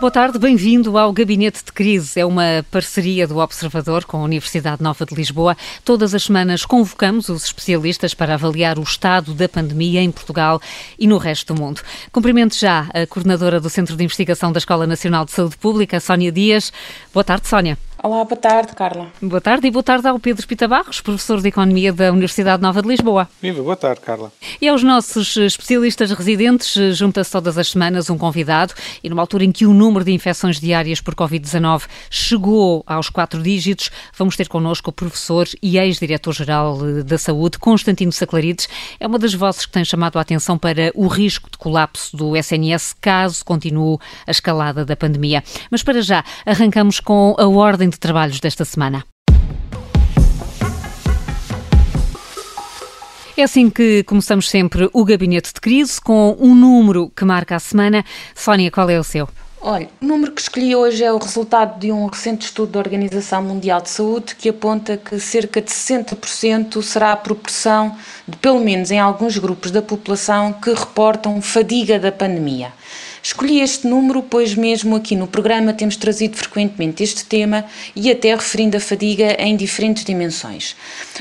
Boa tarde, bem-vindo ao Gabinete de Crise. É uma parceria do Observador com a Universidade Nova de Lisboa. Todas as semanas convocamos os especialistas para avaliar o estado da pandemia em Portugal e no resto do mundo. Cumprimento já a coordenadora do Centro de Investigação da Escola Nacional de Saúde Pública, Sónia Dias. Boa tarde, Sónia. Olá, boa tarde, Carla. Boa tarde e boa tarde ao Pedro Pita Barros, professor de Economia da Universidade Nova de Lisboa. Viva, boa tarde, Carla. E aos nossos especialistas residentes, junta-se todas as semanas um convidado e numa altura em que o número de infecções diárias por Covid-19 chegou aos quatro dígitos, vamos ter connosco o professor e ex-diretor-geral da Saúde, Constantino Saclarides. É uma das vozes que tem chamado a atenção para o risco de colapso do SNS caso continue a escalada da pandemia. Mas para já, arrancamos com a ordem de trabalhos desta semana. É assim que começamos sempre o gabinete de crise com um número que marca a semana. Sónia, qual é o seu? Olha, o número que escolhi hoje é o resultado de um recente estudo da Organização Mundial de Saúde que aponta que cerca de 60% será a proporção de, pelo menos em alguns grupos da população, que reportam fadiga da pandemia. Escolhi este número, pois mesmo aqui no programa temos trazido frequentemente este tema e até referindo a fadiga em diferentes dimensões.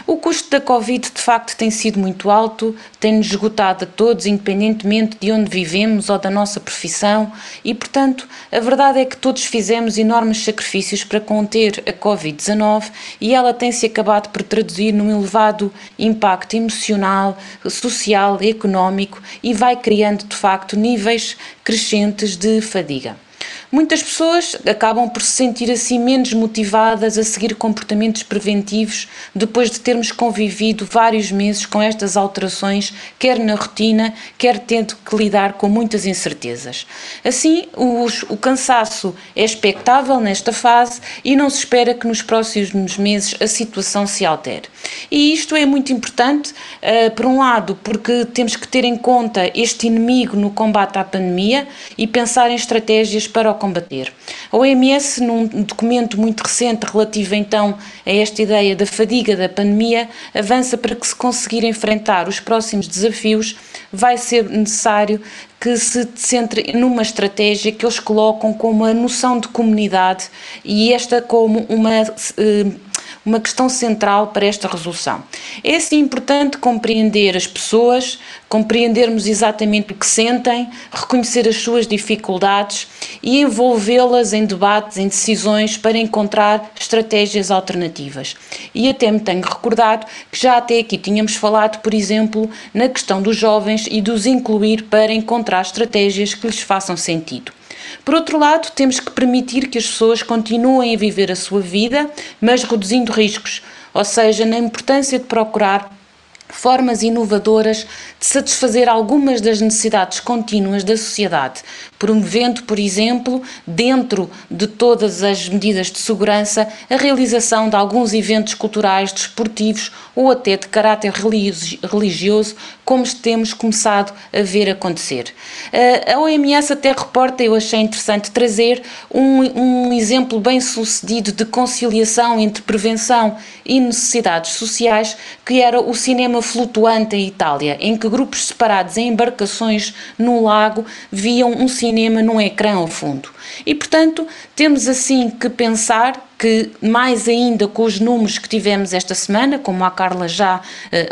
O custo da Covid de facto tem sido muito alto, tem-nos esgotado a todos, independentemente de onde vivemos ou da nossa profissão, e portanto a verdade é que todos fizemos enormes sacrifícios para conter a Covid-19 e ela tem-se acabado por traduzir num elevado impacto emocional, social, económico e vai criando de facto níveis crescentes de fadiga. Muitas pessoas acabam por se sentir assim menos motivadas a seguir comportamentos preventivos depois de termos convivido vários meses com estas alterações, quer na rotina, quer tendo que lidar com muitas incertezas. Assim, os, o cansaço é expectável nesta fase e não se espera que nos próximos meses a situação se altere. E isto é muito importante, uh, por um lado, porque temos que ter em conta este inimigo no combate à pandemia e pensar em estratégias para o combater. A OMS, num documento muito recente relativo então a esta ideia da fadiga da pandemia, avança para que se conseguir enfrentar os próximos desafios, vai ser necessário que se centre numa estratégia que eles colocam como a noção de comunidade e esta como uma eh, uma questão central para esta resolução. É assim importante compreender as pessoas, compreendermos exatamente o que sentem, reconhecer as suas dificuldades e envolvê-las em debates, em decisões para encontrar estratégias alternativas. E até me tenho recordado que já até aqui tínhamos falado, por exemplo, na questão dos jovens e dos incluir para encontrar estratégias que lhes façam sentido. Por outro lado, temos que permitir que as pessoas continuem a viver a sua vida, mas reduzindo riscos, ou seja, na importância de procurar formas inovadoras de satisfazer algumas das necessidades contínuas da sociedade, promovendo, por exemplo, dentro de todas as medidas de segurança, a realização de alguns eventos culturais, desportivos ou até de caráter religioso, como temos começado a ver acontecer. A OMS até reporta, eu achei interessante trazer um, um exemplo bem sucedido de conciliação entre prevenção e necessidades sociais, que era o cinema flutuante em Itália, em que grupos separados em embarcações no lago viam um cinema num ecrã ao fundo. E, portanto, temos assim que pensar que, mais ainda com os números que tivemos esta semana, como a Carla já uh,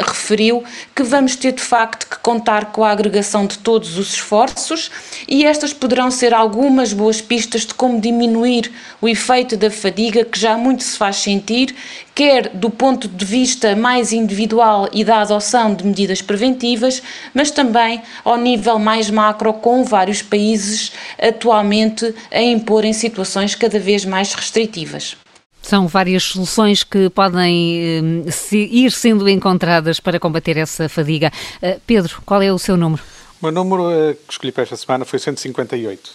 referiu, que vamos ter de facto que contar com a agregação de todos os esforços e estas poderão ser algumas boas pistas de como diminuir o efeito da fadiga que já muito se faz sentir, quer do ponto de vista mais individual e da adoção de medidas preventivas, mas também ao nível mais macro, com vários países atualmente a imporem situações cada vez mais restritivas. São várias soluções que podem eh, se, ir sendo encontradas para combater essa fadiga. Uh, Pedro, qual é o seu número? O meu número uh, que escolhi para esta semana foi 158,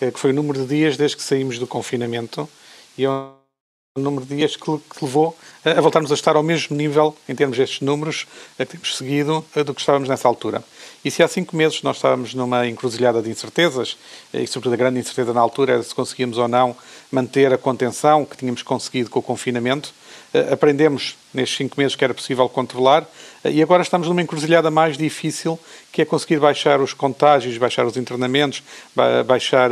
uh, que foi o número de dias desde que saímos do confinamento e é o número de dias que, que levou a voltarmos a estar ao mesmo nível, em termos destes números, que temos seguido, do que estávamos nessa altura. E se há cinco meses nós estávamos numa encruzilhada de incertezas, e sobretudo a grande incerteza na altura era se conseguíamos ou não manter a contenção que tínhamos conseguido com o confinamento, aprendemos nestes cinco meses que era possível controlar e agora estamos numa encruzilhada mais difícil, que é conseguir baixar os contágios, baixar os internamentos, baixar,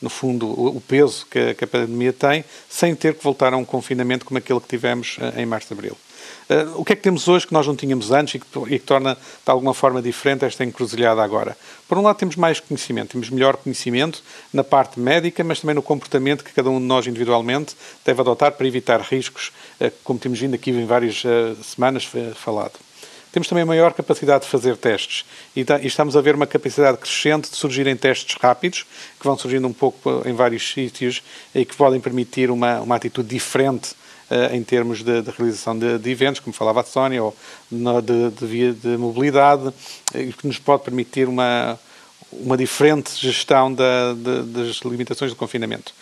no fundo, o peso que a pandemia tem, sem ter que voltar a um confinamento como aquele que tivemos em março e abril. Uh, o que é que temos hoje que nós não tínhamos antes e que, e que, torna de alguma forma diferente esta encruzilhada agora? Por um lado, temos mais conhecimento, temos melhor conhecimento na parte médica, mas também no comportamento que cada um de nós individualmente deve adotar para evitar riscos, uh, como temos vindo aqui em várias uh, semanas falado. Temos também maior capacidade de fazer testes e, e estamos a ver uma capacidade crescente de surgirem testes rápidos, que vão surgindo um pouco em vários sítios e que podem permitir uma, uma atitude diferente eh, em termos de, de realização de, de, eventos, como falava a Sónia, ou de, de, de mobilidade, eh, que nos pode permitir uma, uma diferente gestão da, das limitações do confinamento.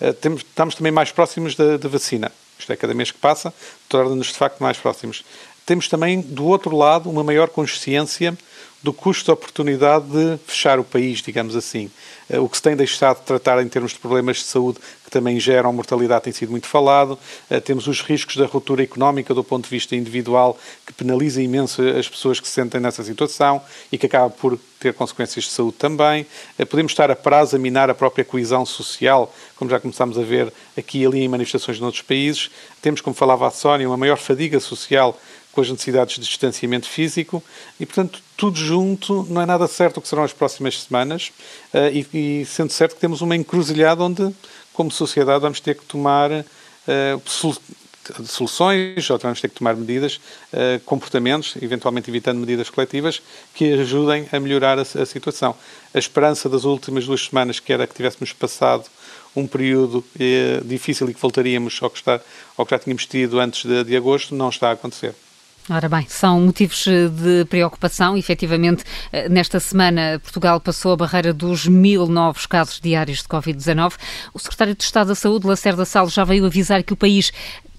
Eh, temos, estamos também mais próximos da vacina. Isto é, cada mês que passa, torna-nos de facto mais próximos. Temos também, do outro lado, uma maior consciência do custo de oportunidade de fechar o país, digamos assim. Eh, o que se tem deixado de tratar em termos de problemas de saúde que também geram mortalidade tem sido muito falado. Eh, temos os riscos da ruptura económica do ponto de vista individual, que penaliza imenso as pessoas que se sentem nessa situação e que acaba por ter consequências de saúde também. Eh, podemos estar a prazo a minar a própria coesão social, como já começamos a ver aqui e ali em manifestações noutros países. Temos, como falava a Sónia, uma maior fadiga social com as necessidades de distanciamento físico e, portanto, tudo junto não é nada certo o que serão as próximas semanas uh, e, e, sendo certo que temos uma encruzilhada onde, como sociedade, vamos ter que tomar uh, soluções ou vamos ter que tomar medidas, uh, comportamentos, eventualmente evitando medidas coletivas, que ajudem a melhorar a, a, situação. A esperança das últimas duas semanas, que era que tivéssemos passado um período difícil e que voltaríamos ao que, está, ao que já tínhamos tido antes de, de agosto, não está a acontecer. Ora bem, são motivos eh, de preocupação. Efetivamente, eh, nesta semana, Portugal passou a barreira dos mil novos casos diários de Covid-19. O secretário de Estado da Saúde, Lacerda Salles, já veio avisar que o país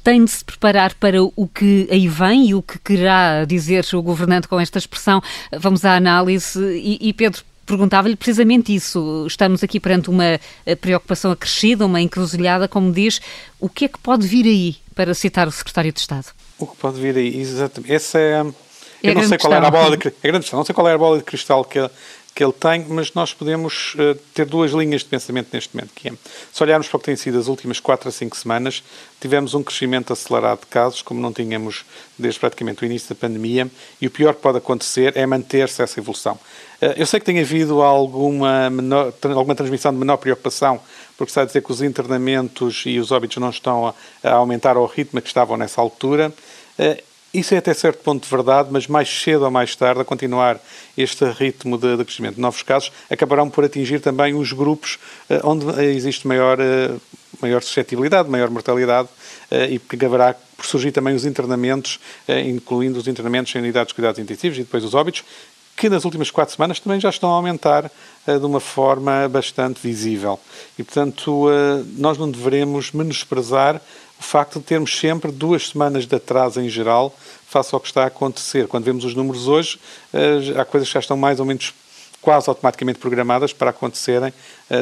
tem de se preparar para o que aí vem e o que querá dizer o governante com esta expressão. Vamos à análise. E, e Pedro, perguntava-lhe precisamente isso. Estamos aqui perante uma eh, preocupação acrescida, uma encruzilhada, como diz. O que é que pode vir aí, para citar o secretário de Estado? O que pode vir aí, exatamente. Essa é. é eu não sei qual era a bola de, é grande questão, não sei qual é a bola de cristal que, que ele tem, mas nós podemos uh, ter duas linhas de pensamento neste momento, que é, se olharmos para o que tem sido as últimas 4 a 5 semanas, tivemos um crescimento acelerado de casos, como não tínhamos desde praticamente o início da pandemia, e o pior que pode acontecer é manter-se essa evolução. Uh, eu sei que tem havido alguma, menor, alguma transmissão de menor preocupação porque está a dizer que os internamentos e os óbitos não estão a, aumentar ao ritmo que estavam nessa altura. Uh, isso é até certo ponto de verdade, mas mais cedo ou mais tarde, a continuar este ritmo de, de crescimento de novos casos, acabarão por atingir também os grupos uh, onde existe maior, maior suscetibilidade, maior mortalidade, e que acabará por surgir também os internamentos, incluindo os internamentos em unidades de cuidados intensivos e depois os óbitos, que nas últimas quatro semanas também já estão a aumentar uh, de uma forma bastante visível. E, portanto, uh, nós não devemos menosprezar o facto de termos sempre duas semanas de atraso em geral face ao que está a acontecer. Quando vemos os números hoje, uh, há coisas que já estão mais ou menos quase automaticamente programadas para acontecerem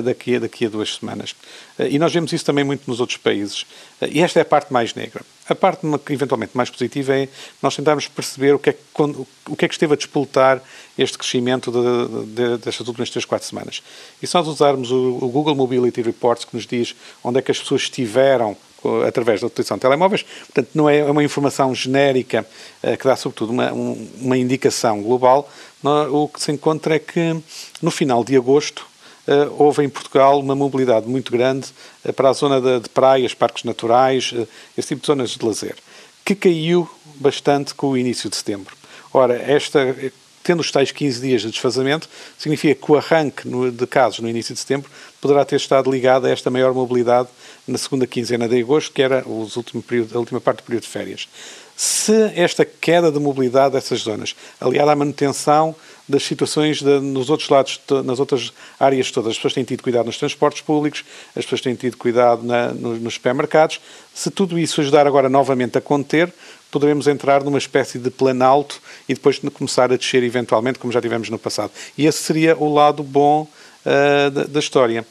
daqui, a, daqui a duas semanas. E nós vemos isso também muito nos outros países. E esta é a parte mais negra. A parte eventualmente mais positiva é nós tentarmos perceber o que é, quando, o que, é que esteve a despoltar este crescimento de, de, destas últimas 3, 4 semanas. E se nós usarmos o, o Google Mobility Reports, que nos diz onde é que as pessoas estiveram através da utilização de telemóveis. Portanto, não é uma informação genérica que dá, sobretudo, uma, uma indicação global, o que se encontra é que no final de agosto houve em Portugal uma mobilidade muito grande uh, para a zona de, de, praias, parques naturais, uh, esse tipo de zonas de lazer, que caiu bastante com o início de setembro. Ora, esta, tendo os tais 15 dias de desfazamento, significa que o arranque no, de casos no início de setembro poderá ter estado ligado a esta maior mobilidade na segunda quinzena de agosto, que era os último período, a última parte do período de férias. Se esta queda de mobilidade dessas zonas, aliada à manutenção das situações de, nos outros lados, nas outras áreas todas, as pessoas têm tido cuidado nos transportes públicos, as pessoas têm tido cuidado na, nos, nos supermercados, se tudo isso ajudar agora novamente a conter, poderemos entrar numa espécie de planalto e depois começar a descer eventualmente, como já tivemos no passado. E esse seria o lado bom uh, da, da história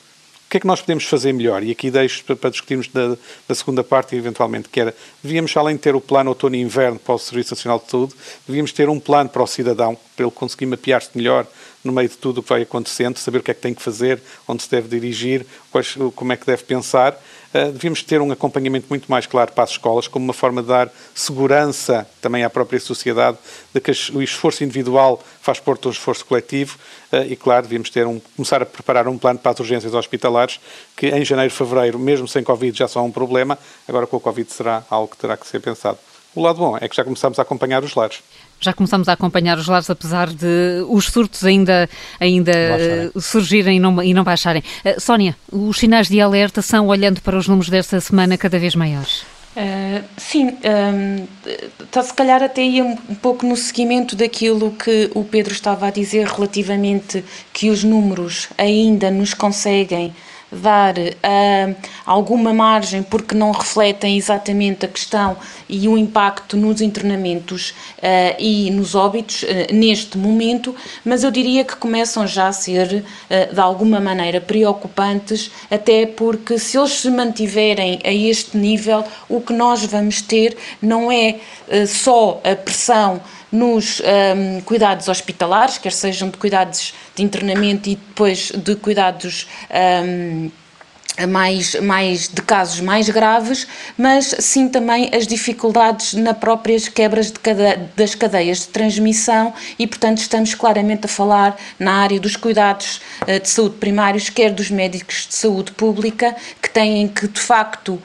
que é que nós podemos fazer melhor? E aqui deixo para, discutirmos da, da, segunda parte, eventualmente, que era, devíamos, além de ter o plano outono e inverno para o Serviço Nacional de Saúde, devíamos ter um plano para o cidadão, para ele conseguir mapear-se melhor no meio de tudo o que vai acontecendo, saber o que é que tem que fazer, onde se deve dirigir, quais, como é que deve pensar. Uh, devíamos ter um acompanhamento muito mais claro para as escolas, como uma forma de dar segurança também à própria sociedade, de que o esforço individual faz parte do esforço coletivo uh, e, claro, devíamos ter um, começar a preparar um plano para as urgências hospitalares, que em janeiro, fevereiro, mesmo sem Covid, já são um problema, agora com a Covid será algo que terá que ser pensado. O lado bom é que já começamos a acompanhar os lares. Já começamos a acompanhar os lares, apesar de os surtos ainda, ainda surgirem e não, e não baixarem. Uh, Sónia, os sinais de alerta são, olhando para os números desta semana, cada vez maiores? Uh, sim, um, ehm, está se calhar até ia um pouco no seguimento daquilo que o Pedro estava a dizer relativamente que os números ainda nos conseguem dar uh, alguma margem porque não refletem exatamente a questão e o impacto nos internamentos uh, e nos óbitos uh, neste momento, mas eu diria que começam já a ser de alguma maneira preocupantes, até porque se eles se mantiverem a este nível, o que nós vamos ter não é só a pressão nos um, cuidados hospitalares, quer sejam de cuidados de internamento e depois de cuidados um, mais, mais de casos mais graves, mas sim também as dificuldades na próprias quebras cade das cadeias de transmissão e, portanto, estamos claramente a falar na área dos cuidados uh, de saúde primários, quer dos médicos de saúde pública, que têm que, de facto, uh,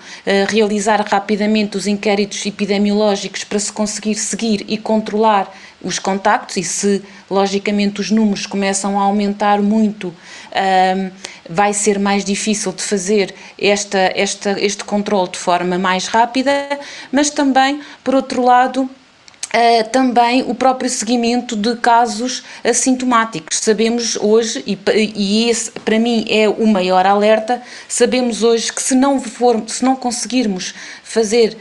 realizar rapidamente os inquéritos epidemiológicos para se conseguir seguir e controlar os contactos e se, logicamente, os números começam a aumentar muito, um, vai ser mais difícil de fazer esta, esta, este controle de forma mais rápida, mas também, por outro lado, Uh, também o próprio seguimento de casos assintomáticos. Sabemos hoje, e, e, esse para mim é o maior alerta, sabemos hoje que se não, for, se não conseguirmos fazer uh,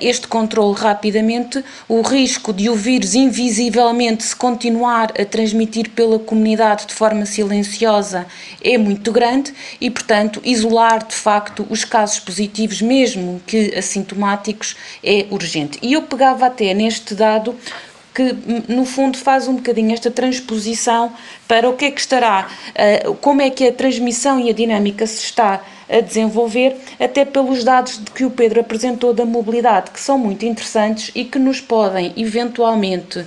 este controle rapidamente, o risco de o vírus invisivelmente se continuar a transmitir pela comunidade de forma silenciosa é muito grande e, portanto, isolar de facto os casos positivos, mesmo que assintomáticos, é urgente. E eu pegava até neste dado que no fundo faz um bocadinho esta transposição para o que é que estará, uh, como é que a transmissão e a dinâmica se está a desenvolver, até pelos dados que o Pedro apresentou da mobilidade, que são muito interessantes e que nos podem eventualmente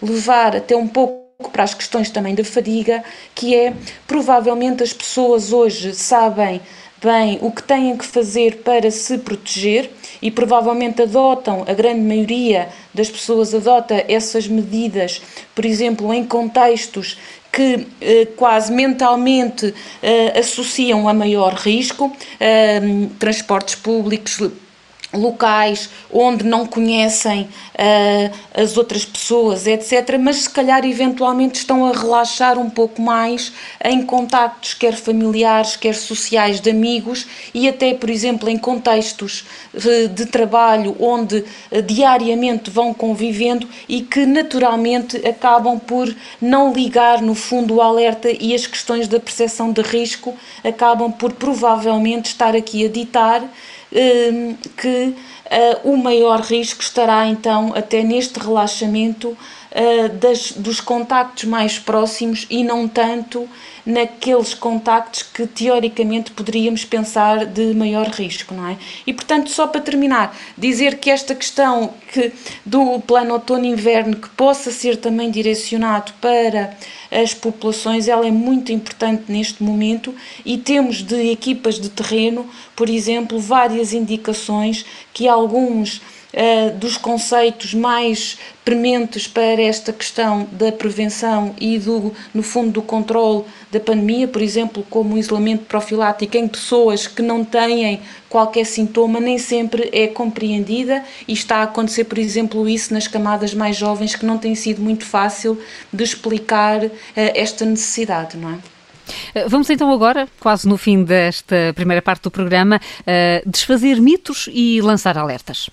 levar até um pouco para as questões também da fadiga, que é provavelmente as pessoas hoje sabem bem o que têm que fazer para se proteger e provavelmente adotam, a grande maioria das pessoas adota essas medidas, por exemplo, em contextos que eh, quase mentalmente eh, associam a maior risco, eh, transportes públicos, locais onde não conhecem uh, as outras pessoas, etc., mas se calhar eventualmente estão a relaxar um pouco mais em contactos, quer familiares, quer sociais, de amigos e até, por exemplo, em contextos uh, de trabalho onde uh, diariamente vão convivendo e que naturalmente acabam por não ligar, no fundo, o alerta e as questões da percepção de risco acabam por provavelmente estar aqui a ditar que uh, o maior risco estará então até neste relaxamento uh, das, dos contactos mais próximos e não tanto naqueles contactos que teoricamente poderíamos pensar de maior risco, não é? E portanto, só para terminar, dizer que esta questão que do plano outono-inverno que possa ser também direcionado para as populações, ela é muito importante neste momento e temos de equipas de terreno, por exemplo, várias indicações que alguns uh, dos conceitos mais prementes para esta questão da prevenção e do, no fundo, do controle da pandemia, por exemplo, como o isolamento profilático em pessoas que não têm qualquer sintoma, nem sempre é compreendida e está a acontecer, por exemplo, isso nas camadas mais jovens que não tem sido muito fácil de explicar uh, esta necessidade, não é? Eh, vamos então agora, quase no fim desta primeira parte do programa, desfazer mitos e lançar alertas.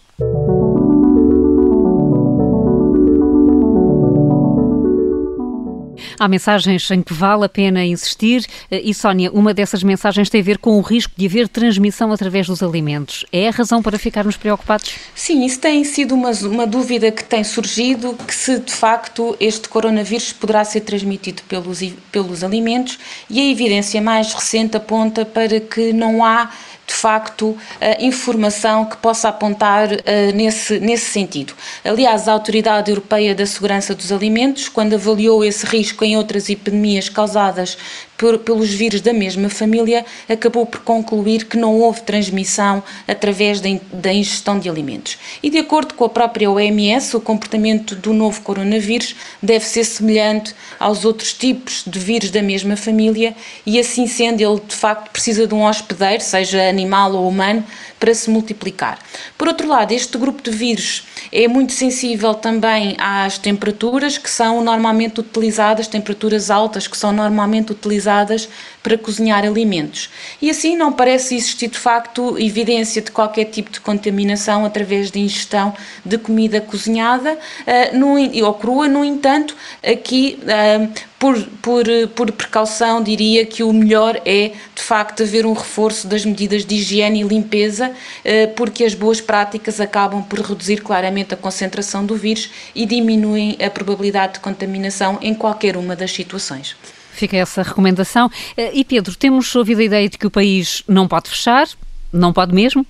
Há mensagens em que vale a pena insistir e, Sónia, uma dessas mensagens tem a ver com o risco de haver transmissão através dos alimentos. É a razão para ficarmos preocupados? Sim, isso tem sido uma, uma dúvida que tem surgido, que se de facto este coronavírus poderá ser transmitido pelos, pelos alimentos e a evidência mais recente aponta para que não há de facto, informação que possa apontar nesse, nesse sentido. Aliás, a Autoridade Europeia da Segurança dos Alimentos, quando avaliou esse risco em outras epidemias causadas por, pelos vírus da mesma família, acabou por concluir que não houve transmissão através da, da ingestão de alimentos. E de acordo com a própria OMS, o comportamento do novo coronavírus deve ser semelhante aos outros tipos de vírus da mesma família e assim sendo ele de facto precisa de um hospedeiro, seja animal ou humano, para se multiplicar. Por outro lado, este grupo de vírus é muito sensível também às temperaturas que são normalmente utilizadas, temperaturas altas que são normalmente utilizadas para cozinhar alimentos. E assim não parece existir de facto evidência de qualquer tipo de contaminação através de ingestão de comida cozinhada uh, no, ou crua, no entanto, aqui uh, por, por, por precaução, diria que o melhor é, de facto, haver um reforço das medidas de higiene e limpeza, eh, porque as boas práticas acabam por reduzir claramente a concentração do vírus e diminuem a probabilidade de contaminação em qualquer uma das situações. Fica essa recomendação. Eh, e Pedro, temos ouvido a ideia de que o país não pode fechar, não pode mesmo?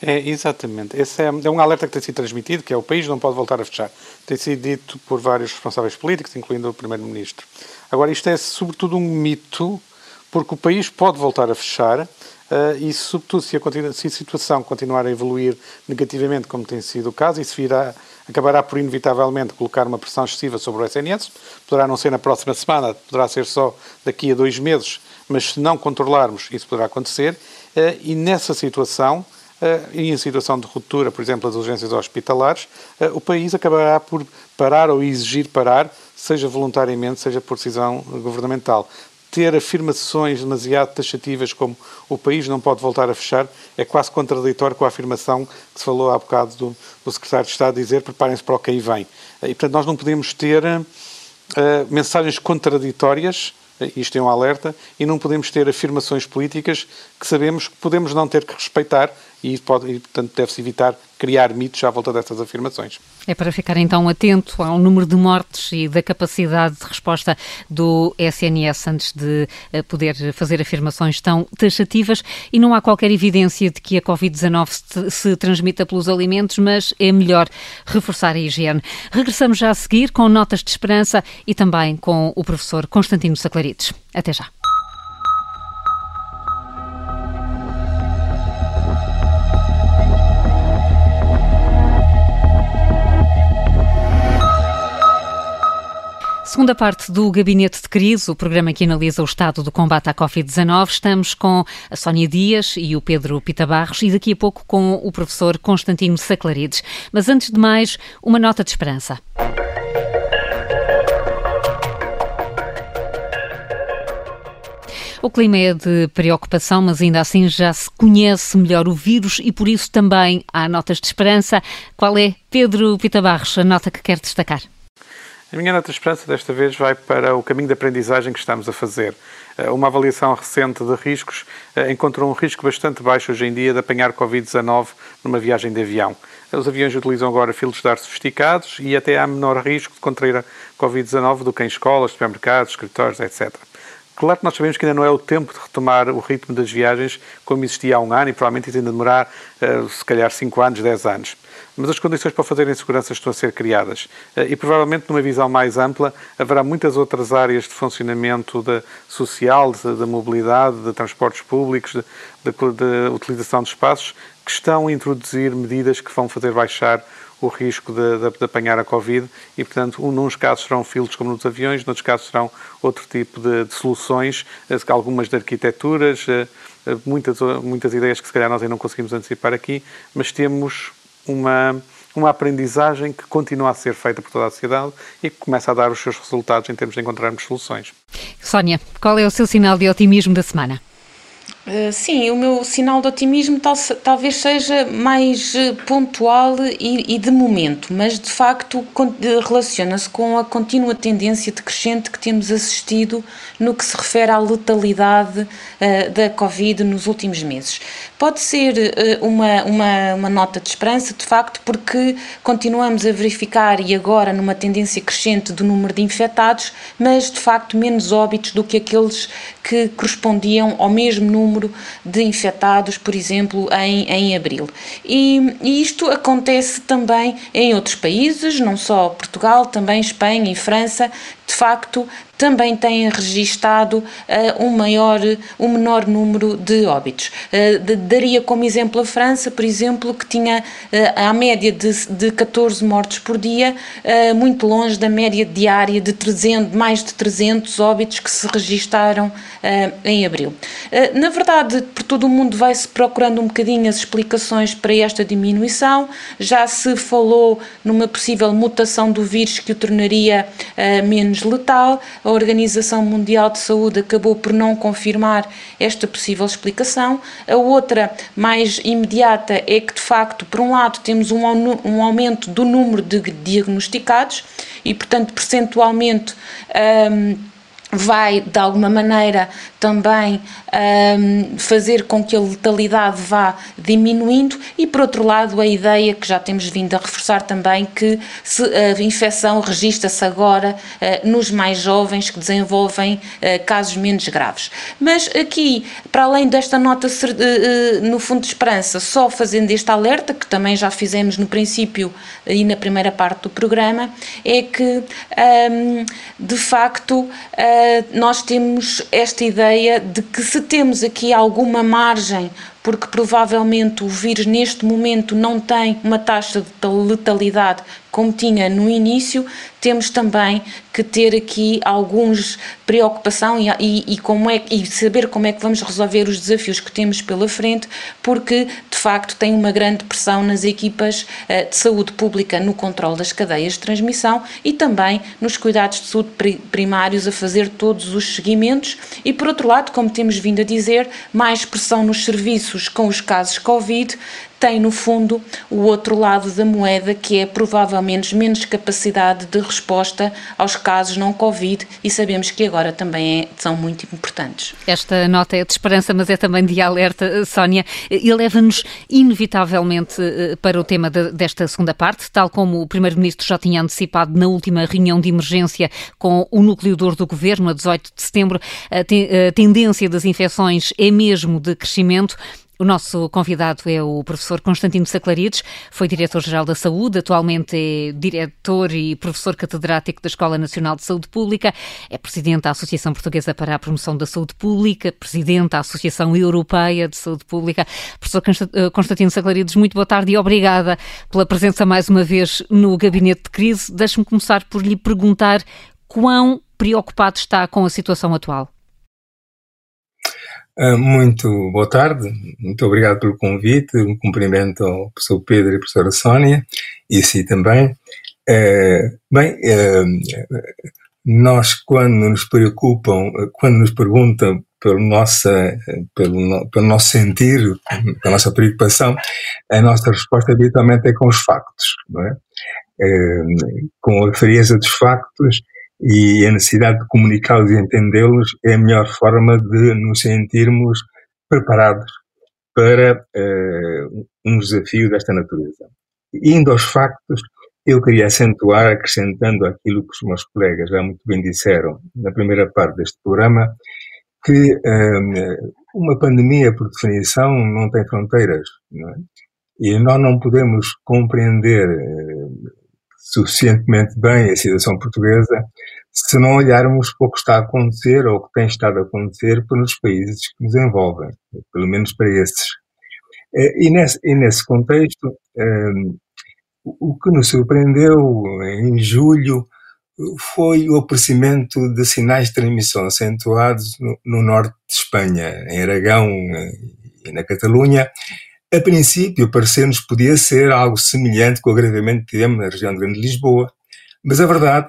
É, exatamente. Esse é, é, um alerta que tem sido transmitido, que é o país não pode voltar a fechar. Tem sido dito por vários responsáveis políticos, incluindo o Primeiro-Ministro. Agora, isto é sobretudo um mito, porque o país pode voltar a fechar uh, e, sobretudo, se a, se a, situação continuar a evoluir negativamente, como tem sido o caso, isso virá, acabará por, inevitavelmente, colocar uma pressão excessiva sobre o SNS. Poderá não ser na próxima semana, poderá ser só daqui a dois meses, mas se não controlarmos, isso poderá acontecer. Uh, e nessa situação, eh, e em situação de ruptura, por exemplo, das urgências hospitalares, o país acabará por parar ou exigir parar, seja voluntariamente, seja por decisão governamental. Ter afirmações demasiado taxativas como o país não pode voltar a fechar é quase contraditório com a afirmação que se falou há bocado do, do secretário de Estado dizer preparem-se para o que aí vem. Eh, e, portanto, nós não podemos ter uh, mensagens contraditórias isto é um alerta, e não podemos ter afirmações políticas que sabemos que podemos não ter que respeitar e, pode, e portanto, deve-se evitar criar mitos à volta destas afirmações. É para ficar então atento ao número de mortes e da capacidade de resposta do SNS antes de eh, poder fazer afirmações tão taxativas e não há qualquer evidência de que a Covid-19 se, se transmita pelos alimentos, mas é melhor reforçar a higiene. Regressamos já a seguir com notas de esperança e também com o professor Constantino Saclarides. Até já. Segunda parte do Gabinete de Crise, o programa que analisa o estado do combate à Covid-19. Estamos com a Sónia Dias e o Pedro Pita Barros e daqui a pouco com o professor Constantino Saclarides. Mas antes de mais, uma nota de esperança. O clima é de preocupação, mas ainda assim já se conhece melhor o vírus e por isso também há notas de esperança. Qual é, Pedro Pita Barros, a nota que quer destacar? A minha nota de esperança desta vez vai para o caminho de aprendizagem que estamos a fazer. Eh, uma avaliação recente de riscos eh, encontrou um risco bastante baixo hoje em dia de apanhar Covid-19 numa viagem de avião. Os aviões utilizam agora filtros de ar sofisticados e até há menor risco de contrair a Covid-19 do que em escolas, supermercados, escritórios, etc. Claro que nós sabemos que ainda não é o tempo de retomar o ritmo das viagens como existia há um ano e provavelmente ainda demorar, uh, se calhar, 5 anos, 10 anos mas as condições para fazer em segurança estão a ser criadas. Eh, e provavelmente, numa visão mais ampla, haverá muitas outras áreas de funcionamento de, social, da mobilidade, de transportes públicos, de utilização de espaços, que estão a introduzir medidas que vão fazer baixar o risco de, de, de, apanhar a Covid e, portanto, um, nos casos serão filtros como nos aviões, noutros casos serão outro tipo de, de soluções, eh, algumas de arquiteturas, eh, muitas, muitas ideias que se calhar nós ainda não conseguimos antecipar aqui, mas temos uma, uma aprendizagem que continua a ser feita por toda a sociedade e que começa a dar os seus resultados em termos de encontrarmos soluções. Sónia, qual é o seu sinal de otimismo da semana? Uh, sim, o meu sinal de otimismo tal, talvez seja mais uh, pontual e, e, de momento, mas de facto relaciona-se com a contínua tendência decrescente que temos assistido no que se refere à letalidade uh, da Covid nos últimos meses. Pode ser uma, uma, uma nota de esperança, de facto, porque continuamos a verificar e agora numa tendência crescente do número de infectados, mas de facto menos óbitos do que aqueles que correspondiam ao mesmo número de infectados, por exemplo, em, em abril. E, e isto acontece também em outros países, não só Portugal, também Espanha e França, de facto também têm registado uh, um maior, um menor número de óbitos. Uh, daria como exemplo a França, por exemplo, que tinha uh, a média de, de 14 mortes por dia, muito longe da média diária de 300, mais de 300 óbitos que se registaram em abril. na verdade, por todo o mundo vai-se procurando um bocadinho as explicações para esta diminuição. Já se falou numa possível mutação do vírus que o tornaria menos letal. Organização Mundial de Saúde acabou por não confirmar esta possível explicação. A outra, mais imediata, é que de facto, por um lado, temos um, um aumento do número de diagnosticados e, portanto, percentualmente. Um, vai de alguma maneira também um, fazer com que a letalidade vá diminuindo e por outro lado a ideia que já temos vindo a reforçar também que a infecção registra-se agora uh, nos mais jovens que desenvolvem uh, casos menos graves. Mas aqui, para além desta nota uh, no fundo de esperança, só fazendo este alerta, que também já fizemos no princípio e na primeira parte do programa, é que um, de facto nós temos esta ideia de que se temos aqui alguma margem porque provavelmente o vírus neste momento não tem uma taxa de letalidade como tinha no início, temos também que ter aqui alguns preocupação e, e, e, como é, e saber como é que vamos resolver os desafios que temos pela frente, porque de facto tem uma grande pressão nas equipas uh, de saúde pública no controle das cadeias de transmissão e também nos cuidados de saúde primários a fazer todos os seguimentos. E por outro lado, como temos vindo a dizer, mais pressão nos serviços com os casos Covid, tem no fundo o outro lado da moeda, que é provavelmente menos capacidade de resposta aos casos não Covid e sabemos que agora também é, são muito importantes. Esta nota é de esperança, mas é também de alerta, Sónia, e leva-nos inevitavelmente eh, para o tema de, desta segunda parte, tal como o Primeiro-Ministro já tinha antecipado na última reunião de emergência com o núcleo duro do Governo, a 18 de setembro, a tendência das infecções é mesmo de crescimento. O nosso convidado é o professor Constantino Saclarides, foi diretor-geral da Saúde, atualmente é diretor e professor catedrático da Escola Nacional de Saúde Pública, é presidente da Associação Portuguesa para a Promoção da Saúde Pública, presidente da Associação Europeia de Saúde Pública. Professor eh, Constantino Saclarides, muito boa tarde e obrigada pela presença mais uma vez no Gabinete de Crise. Deixe-me começar por lhe perguntar quão preocupado está com a situação atual. Ah, muito boa tarde, muito obrigado pelo convite, um cumprimento ao professor Pedro e à professora Sónia, e si também. Ah, bem, ah, nós quando nos preocupam, quando nos perguntam pelo, nossa, pelo, pelo nosso sentir, pela nossa preocupação, a nossa resposta habitualmente é com os factos, é? com a frieza dos factos e a necessidade de comunicá-los e entendê-los é a melhor forma de nos sentirmos preparados para uh, um desafio desta natureza. Indo aos factos, eu queria acentuar, acrescentando aquilo que os meus colegas já muito bem disseram na primeira parte deste programa, que uh, uma pandemia, por definição, não tem fronteiras. Não é? E nós não podemos compreender uh, suficientemente bem a situação portuguesa se não olharmos para o que está a acontecer ou o que tem estado a acontecer pelos países que nos envolvem, pelo menos para esses. Eh, e nesse, e nesse contexto, um, ehm, o que nos surpreendeu em julho foi o aparecimento de sinais de transmissão acentuados no, no norte de Espanha, em Aragão eh, e na Catalunha, a princípio, parecer-nos podia ser algo semelhante com o agravamento que tivemos na região de Grande Lisboa, mas a verdade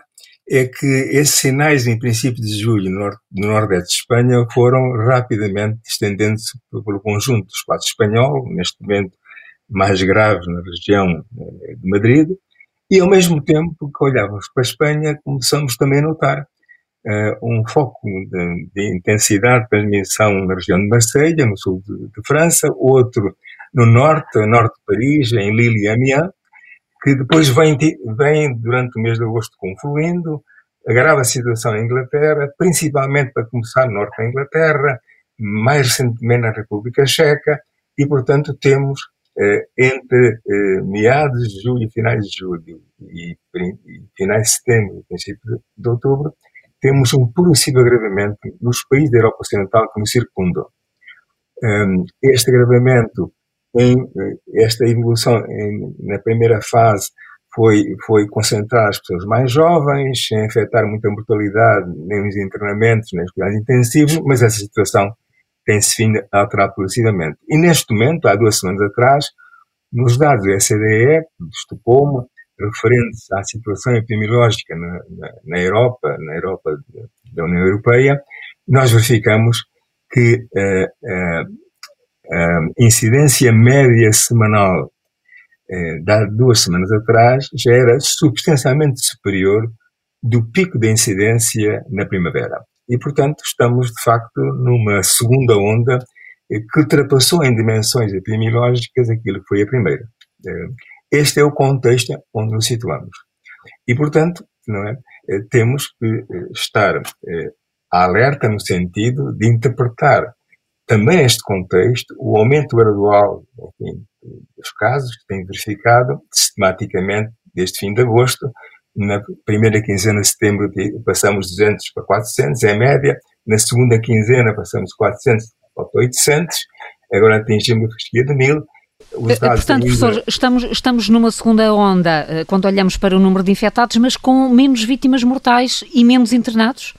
é que esses sinais, em princípio de julho, no, no Nordeste de Espanha, foram rapidamente estendendo-se pelo conjunto do espaço espanhol, neste momento mais grave na região eh, de Madrid, e ao mesmo tempo que olhávamos para a Espanha, começamos também a notar uh, um foco de, de, intensidade de transmissão na região de Marselha, no sul de, de, França, outro no norte, norte de Paris, em Lille e Amiens, que depois vem, vem durante o mês de agosto confluindo, agrava a situação na Inglaterra, principalmente para começar no norte da Inglaterra, mais recentemente na República Checa, e portanto temos eh, entre eh, meados de julho e finais de julho e, e finais de setembro e princípio de, outubro, temos um progressivo agravamento nos países da Europa Ocidental que nos circundam. Um, este agravamento em eh, esta evolução em, na primeira fase foi, foi concentrar as pessoas mais jovens, sem afetar muita mortalidade, nem os internamentos, nem os cuidados intensivos, mas essa situação tem-se vindo a alterar progressivamente. E neste momento, há duas semanas atrás, nos dados do SDE, do Estocolmo, referentes à situação epidemiológica na, na, na Europa, na Europa da União Europeia, nós verificamos que uh, uh, a incidência média semanal eh, de duas semanas atrás já era substancialmente superior do pico da incidência na primavera. E, portanto, estamos, de facto, numa segunda onda eh, que ultrapassou em dimensões epidemiológicas aquilo que foi a primeira. Este é o contexto onde nos situamos. E, portanto, não é, eh, temos que estar alerta no sentido de interpretar também este contexto, o aumento gradual enfim, dos casos que tem verificado sistematicamente desde fim de agosto. Na primeira quinzena de setembro passamos 200 para 400, é média. Na segunda quinzena passamos 400 para 800. Agora atingimos a fasquia de 1000. Eh, portanto, professor, estamos, estamos numa segunda onda eh, quando olhamos para o número de infectados, mas com menos vítimas mortais e menos internados?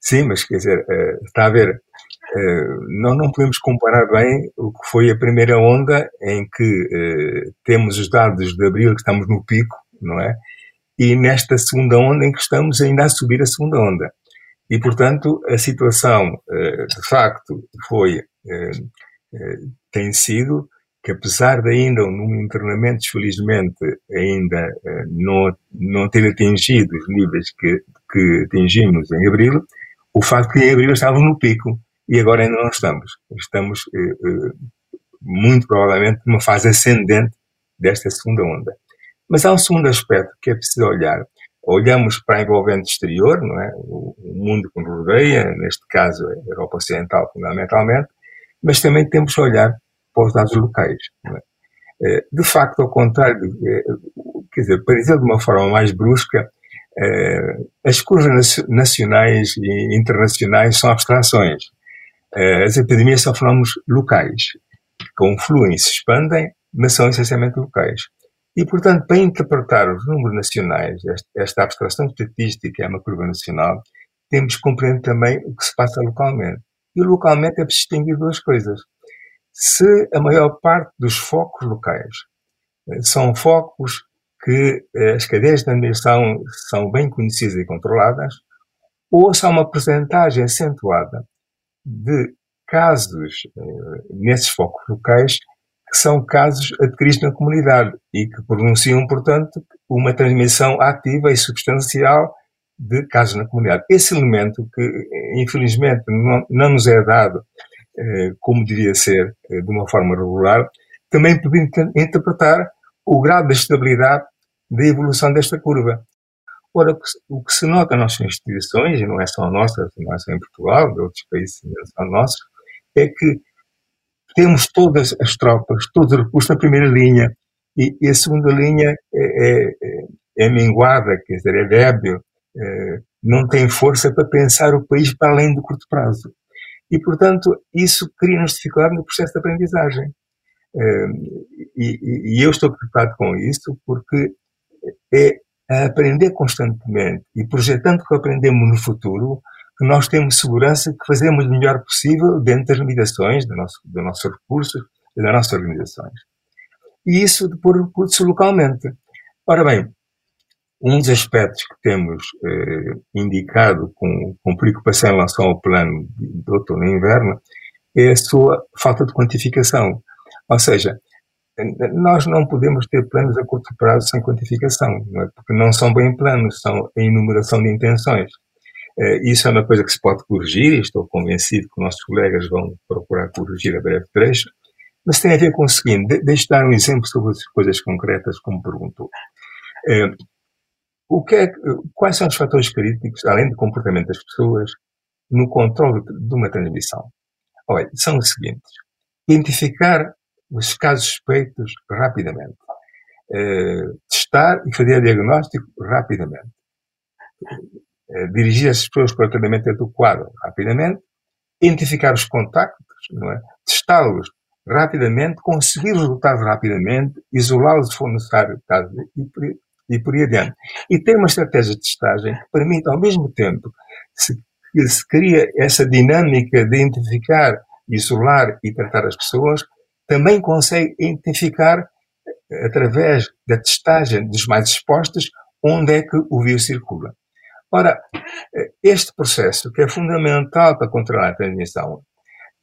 Sim, mas quer dizer, eh, está a ver, nós não podemos comparar bem o que foi a primeira onda em que eh, temos os dados de abril que estamos no pico, não é? E nesta segunda onda em que estamos ainda a subir a segunda onda. E, portanto, a situação, eh, de facto, foi, tem sido que apesar de ainda o número de internamentos, felizmente, ainda não, não ter atingido os níveis que, que atingimos em abril, o facto que em abril estávamos no pico e agora ainda não estamos. Estamos eh, eh, muito provavelmente numa fase ascendente desta segunda onda. Mas há um segundo aspecto que é preciso olhar. Olhamos para a envolvente exterior, não é? o, mundo que nos rodeia, neste caso a Europa Ocidental fundamentalmente, mas também temos que olhar para os dados locais. É? Eh, de facto, ao contrário, quer dizer, para dizer de uma forma mais brusca, as curvas nacionais e internacionais são abstrações. Eh, as epidemias são fenómenos locais, confluem e se expandem, mas são essencialmente locais. E, portanto, para interpretar os números nacionais, esta abstração estatística é uma curva nacional, temos que compreender também o que se passa localmente. E localmente é preciso distinguir duas coisas. Se a maior parte dos focos locais eh, são focos que eh, as cadeias de transmissão são bem conhecidas e controladas, ou se há uma percentagem acentuada de casos eh, nesses focos locais que são casos adquiridos na comunidade e que pronunciam, portanto, uma transmissão ativa e substancial de casos na comunidade. Esse elemento que, infelizmente, não, não nos é dado eh, como devia ser, eh, de uma forma regular, também pode interpretar o grau de estabilidade da evolução desta curva. Ora, o que se nota nas nossas instituições, e não é só a nossa, não é só em Portugal, de outros países não são nossos, é que temos todas as tropas, todos os recursos na primeira linha, e, e a segunda linha é, é, é minguada, quer dizer, é débil, é, não tem força para pensar o país para além do curto prazo. E, portanto, isso cria-nos dificuldade no processo de aprendizagem. É, e, e, eu estou preocupado com isso porque é a aprender constantemente e projetando que aprendemos no futuro, que nós temos segurança que fazemos o melhor possível dentro das limitações do nosso, do nosso recursos e das nossas organizações. E isso depois repercute localmente. Ora bem, um dos aspectos que temos eh, indicado com, com, preocupação em relação ao plano de outono e inverno é a sua falta de quantificação. Ou seja, nós não podemos ter planos a curto prazo sem quantificação, não é? porque não são bem planos, são a enumeração de intenções. Eh, isso é uma coisa que se pode corrigir, estou convencido que nossos colegas vão procurar corrigir a breve trecho, mas tem a ver com o seguinte, deixe dar um exemplo sobre as coisas concretas, como perguntou. Eh, o que é, quais são os fatores críticos, além do comportamento das pessoas, no controle de uma transmissão? Olha, são os seguintes. Identificar os casos suspeitos rapidamente. Uh, testar e fazer diagnóstico rapidamente. Uh, dirigir as pessoas para o tratamento adequado rapidamente. Identificar os contactos, não é? testá-los rapidamente, conseguir resultados rapidamente, isolá-los se for necessário, caso, e, por, e por aí adiante. E ter uma estratégia de testagem que permita, ao mesmo tempo, se, se cria essa dinâmica de identificar, isolar e tratar as pessoas, também consegue identificar, através da testagem dos mais expostos, onde é que o vírus circula. Ora, este processo, que é fundamental para controlar a transmissão,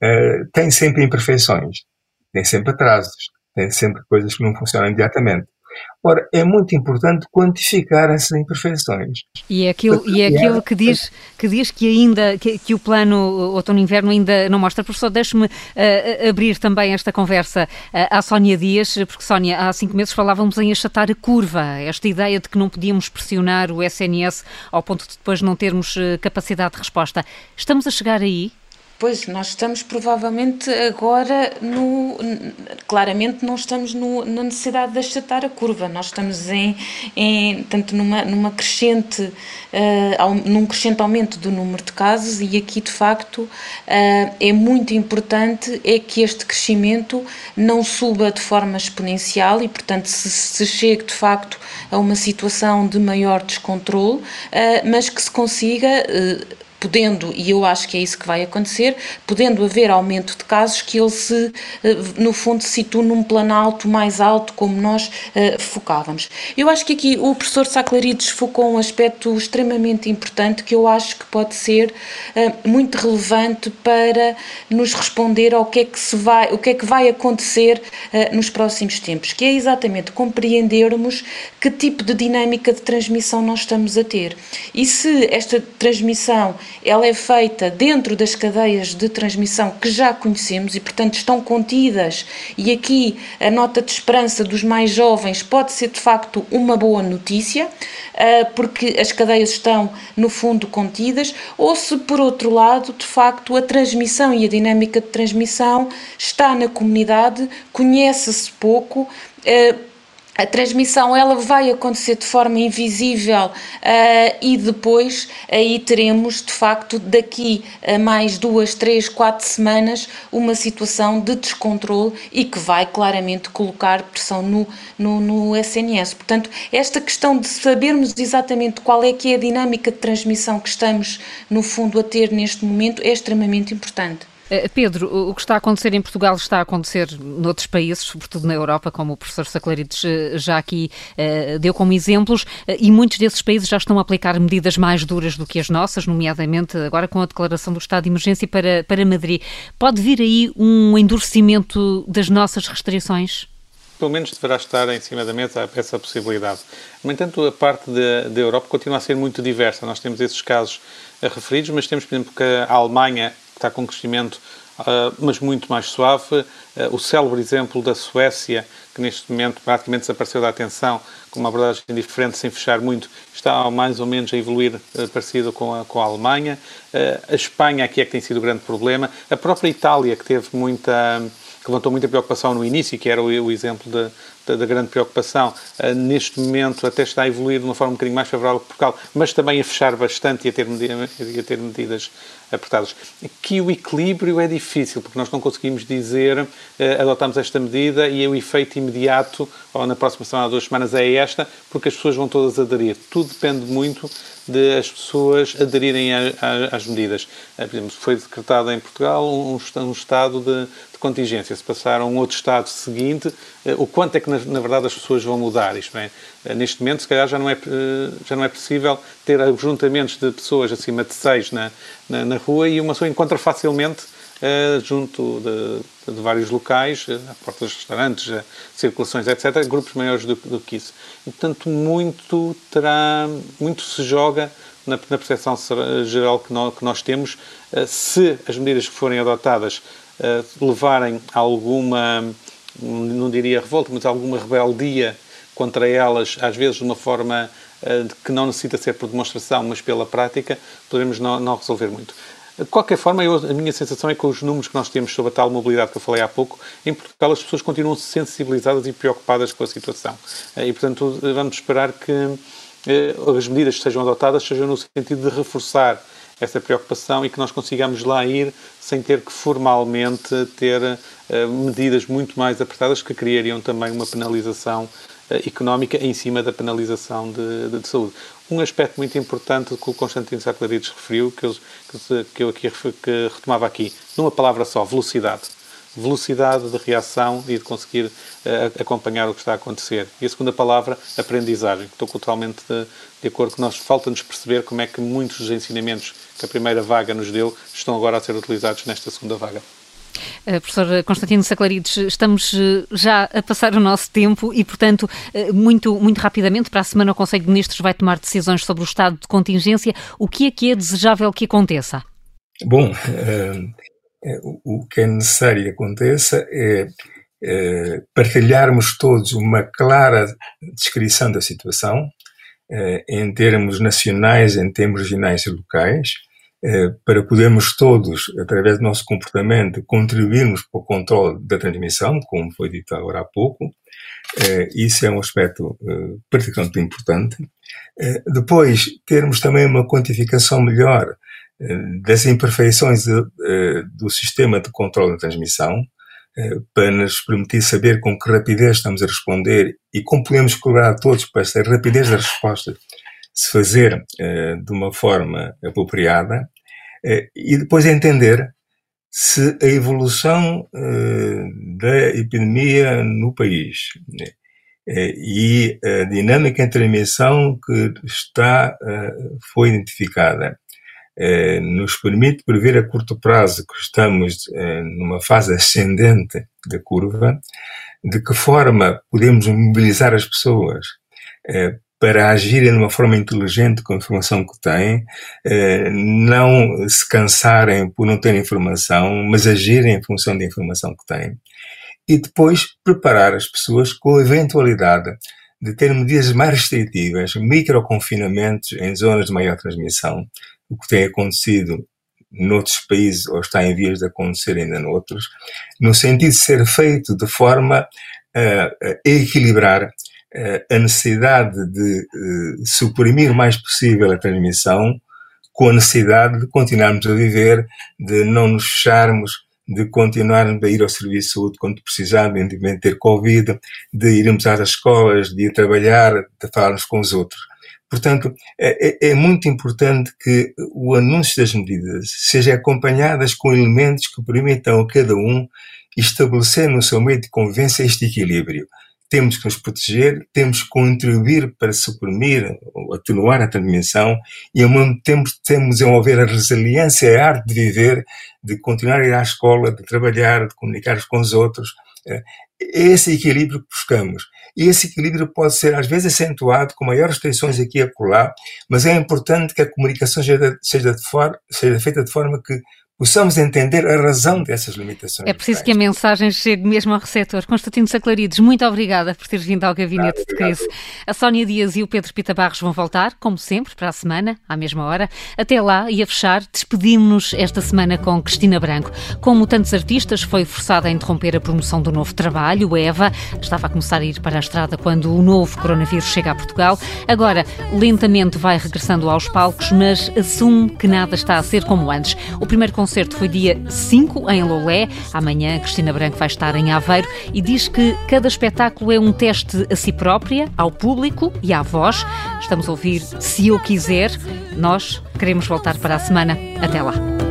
eh, tem sempre imperfeições, tem sempre atrasos, tem sempre coisas que não funcionam imediatamente. Ora, é muito importante quantificar essas imperfeições. E é aquilo, e é aquilo que, diz, que diz que ainda que, que o plano outono-inverno ainda não mostra. Professor, deixe-me uh, abrir também esta conversa uh, à Sónia Dias, porque Sónia, há cinco meses falávamos em achatar a curva, esta ideia de que não podíamos pressionar o SNS ao ponto de depois não termos capacidade de resposta. Estamos a chegar aí? Pois, nós estamos provavelmente agora no. Claramente não estamos no, na necessidade de achatar a curva, nós estamos em, em tanto numa, numa crescente, uh, num crescente aumento do número de casos e aqui de facto uh, é muito importante é que este crescimento não suba de forma exponencial e portanto se, se chegue de facto a uma situação de maior descontrole, uh, mas que se consiga podendo, e eu acho que é isso que vai acontecer, podendo haver aumento de casos, que ele se, eh, no fundo, se situe num planalto mais alto, como nós uh, focávamos. Eu acho que aqui o professor Saclarides focou um aspecto extremamente importante que eu acho que pode ser uh, muito relevante para nos responder ao que é que se vai, o que é que vai acontecer uh, nos próximos tempos, que é exatamente compreendermos que tipo de dinâmica de transmissão nós estamos a ter. E se esta transmissão ela é feita dentro das cadeias de transmissão que já conhecemos e, portanto, estão contidas. E aqui a nota de esperança dos mais jovens pode ser de facto uma boa notícia, ah, porque as cadeias estão, no fundo, contidas, ou se, por outro lado, de facto, a transmissão e a dinâmica de transmissão está na comunidade, conhece-se pouco ah, a transmissão ela vai acontecer de forma invisível uh, e depois aí teremos de facto daqui a mais duas, três, quatro semanas uma situação de descontrole e que vai claramente colocar pressão no, no, no SNS. Portanto, esta questão de sabermos exatamente qual é que é a dinâmica de transmissão que estamos no fundo a ter neste momento é extremamente importante. Eh, Pedro, o que está a acontecer em Portugal está a acontecer noutros países, sobretudo na Europa, como o professor Saclarides eh, já aqui uh, deu como exemplos, e muitos desses países já estão a aplicar medidas mais duras do que as nossas, nomeadamente agora com a declaração do estado de emergência para, para Madrid. Pode vir aí um endurecimento das nossas restrições? Pelo menos deverá estar em cima da mesa essa possibilidade. No entanto, a parte da Europa continua a ser muito diversa. Nós temos esses casos referidos, mas temos, por exemplo, que a Alemanha está com crescimento, uh, mas muito mais suave. Uh, o célebre exemplo da Suécia, que neste momento praticamente desapareceu da atenção, com uma abordagem diferente, sem fechar muito, está mais ou menos a evoluir uh, parecido com a, com a Alemanha. a Espanha aqui é que tem sido o grande problema. A própria Itália, que teve muita que levantou muita preocupação no início, que era o, o exemplo da, da grande preocupação, uh, neste momento até está a evoluir de uma forma um bocadinho mais favorável que Portugal, mas também a fechar bastante e a ter, a ter medidas apertadas. Aqui o equilíbrio é difícil, porque nós não conseguimos dizer uh, adotamos esta medida e o efeito imediato, ou na próxima semana ou duas semanas, é esta, porque as pessoas vão todas aderir. Tudo depende muito de as pessoas aderirem a, a, às medidas. Uh, por exemplo, foi decretado em Portugal um, um estado de, de contingência. Se passar a um outro estado seguinte, uh, o quanto é que nas na verdade as pessoas vão mudar. Isto é, neste momento, se calhar já não é, já não é possível ter ajuntamentos de pessoas acima de seis na, na, na rua e uma pessoa encontra facilmente junto de, de, vários locais, à porta dos restaurantes, uh, circulações, etc., grupos maiores do, do, que isso. E, portanto, muito terá, muito se joga na, na percepção geral que nós, que nós temos, se as medidas que forem adotadas levarem a alguma, não diria revolta, mas alguma rebeldia contra elas, às vezes de uma forma que não necessita ser por demonstração, mas pela prática, poderemos não, não resolver muito. De qualquer forma, eu, a minha sensação é que os números que nós temos sobre a tal mobilidade que eu falei há pouco, em Portugal as pessoas continuam sensibilizadas e preocupadas com a situação. Eh, e, portanto, vamos esperar que eh, as medidas que sejam adotadas sejam no sentido de reforçar essa preocupação e que nós consigamos lá ir sem ter que formalmente ter uh, medidas muito mais apertadas que criariam também uma penalização económica em cima da penalização de, de, de, saúde. Um aspecto muito importante que o Constantino Saclarides referiu, que eu, que eu aqui que retomava aqui, numa palavra só, velocidade velocidade de reação e de conseguir uh, acompanhar o que está a acontecer. E a segunda palavra, aprendizagem. Estou totalmente de, de acordo que nós falta-nos perceber como é que muitos dos ensinamentos que a primeira vaga nos deu estão agora a ser utilizados nesta segunda vaga. Uh, professor Constantino Saclarides, estamos uh, já a passar o nosso tempo e, portanto, uh, muito, muito rapidamente, para a semana o Conselho de Ministros vai tomar decisões sobre o estado de contingência. O que é que é desejável que aconteça? Bom, o que é necessário que aconteça é partilharmos todos uma clara descrição da situação, em termos nacionais, em termos regionais e locais, eh, para podermos todos, através do nosso comportamento, contribuirmos para o controle da transmissão, como foi dito agora há pouco. Eh, isso é um aspecto eh, particularmente importante. Depois, termos também uma quantificação melhor das imperfeições do sistema de controle da transmissão, para nos permitir saber com que rapidez estamos a responder e como podemos colaborar todos para esta rapidez da resposta se fazer uh, de uma forma apropriada uh, e depois entender se a evolução uh, da epidemia no país né, e a dinâmica de transmissão que está, foi identificada nos permite prever a curto prazo que estamos numa fase ascendente da curva, de que forma podemos mobilizar as pessoas para agirem de uma forma inteligente com a informação que têm, eh, não se cansarem por não ter informação, mas agirem em função da informação que têm. E depois preparar as pessoas com a eventualidade de ter medidas mais restritivas, microconfinamentos em zonas de maior transmissão, o que tem acontecido noutros países ou está em vias de acontecer ainda noutros, no sentido de ser feito de forma a, a equilibrar eh, a necessidade de eh, suprimir o mais possível a transmissão com a necessidade de continuarmos a viver, de não nos fecharmos, de continuarmos a ir ao serviço de saúde quando precisarmos, de ter Covid, de irmos às escolas, de ir trabalhar, de falarmos com os outros. Portanto, é, é, é muito importante que o anúncio das medidas seja acompanhadas com elementos que permitam a cada um estabelecer no seu meio de convivência este equilíbrio temos que nos proteger, temos que contribuir para suprimir ou atenuar a transmissão e ao mesmo tempo temos de desenvolver a resiliência, a arte de viver, de continuar a ir à escola, de trabalhar, de comunicar com os outros. É esse equilíbrio que buscamos. E esse equilíbrio pode ser, às vezes, acentuado com maiores tensões aqui e acolá, mas é importante que a comunicação seja, seja, for, seja feita de forma que possamos entender a razão dessas limitações. É preciso que a mensagem chegue mesmo ao receptor. Constantino Saclarides, muito obrigada por teres vindo ao Gabinete de Crise. A Sónia Dias e o Pedro Pita Barros vão voltar, como sempre, para a semana, à mesma hora. Até lá, e a fechar, despedimos-nos esta semana com Cristina Branco. Como tantos artistas, foi forçada a interromper a promoção do novo trabalho, Eva. Estava a começar a ir para a estrada quando o novo coronavírus chega a Portugal. Agora, lentamente vai regressando aos palcos, mas assume que nada está a ser como antes. O primeiro concerto foi dia 5 em Lolé. Amanhã Cristina Branco vai estar em Aveiro e diz que cada espetáculo é um teste a si própria, ao público e à voz. Estamos a ouvir Se Eu Quiser. Nós queremos voltar para a semana. Até lá.